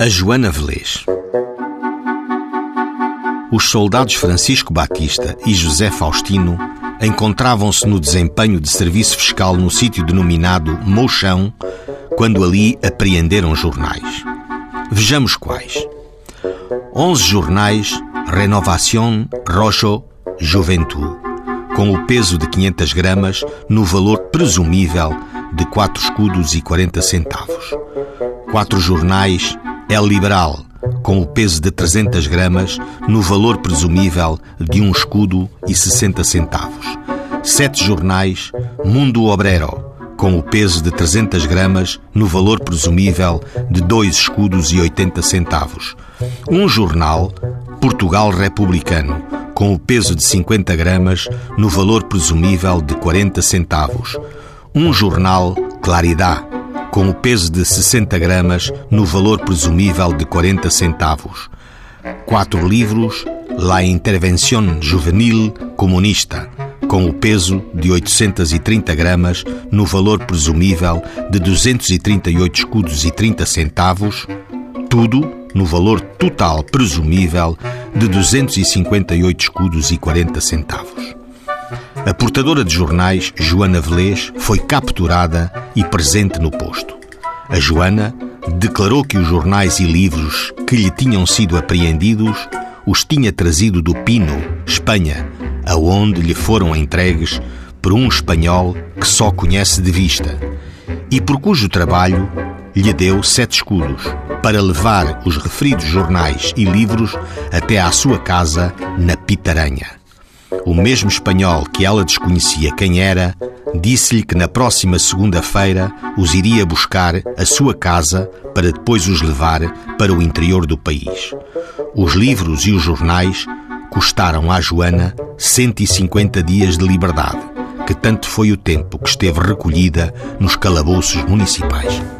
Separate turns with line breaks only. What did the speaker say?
A Joana Velez. Os soldados Francisco Batista e José Faustino encontravam-se no desempenho de serviço fiscal no sítio denominado Mouchão, quando ali apreenderam jornais. Vejamos quais. Onze jornais Renovación, Rojo, Juventude, com o peso de 500 gramas no valor presumível de 4 escudos e 40 centavos. Quatro jornais El Liberal, com o peso de 300 gramas, no valor presumível de um escudo e 60 centavos. Sete jornais Mundo Obrero, com o peso de 300 gramas, no valor presumível de dois escudos e 80 centavos. Um jornal Portugal Republicano, com o peso de 50 gramas, no valor presumível de 40 centavos. Um jornal Claridade, com o peso de 60 gramas no valor presumível de 40 centavos. Quatro livros La Intervención Juvenil Comunista, com o peso de 830 gramas no valor presumível de 238 escudos e 30 centavos, tudo no valor total presumível de 258 escudos e 40 centavos. A portadora de jornais, Joana Velez, foi capturada e presente no posto. A Joana declarou que os jornais e livros que lhe tinham sido apreendidos os tinha trazido do Pino, Espanha, aonde lhe foram entregues por um espanhol que só conhece de vista e por cujo trabalho lhe deu sete escudos para levar os referidos jornais e livros até à sua casa na Pitaranha. O mesmo espanhol que ela desconhecia quem era, disse-lhe que na próxima segunda-feira os iria buscar à sua casa para depois os levar para o interior do país. Os livros e os jornais custaram à Joana 150 dias de liberdade, que tanto foi o tempo que esteve recolhida nos calabouços municipais.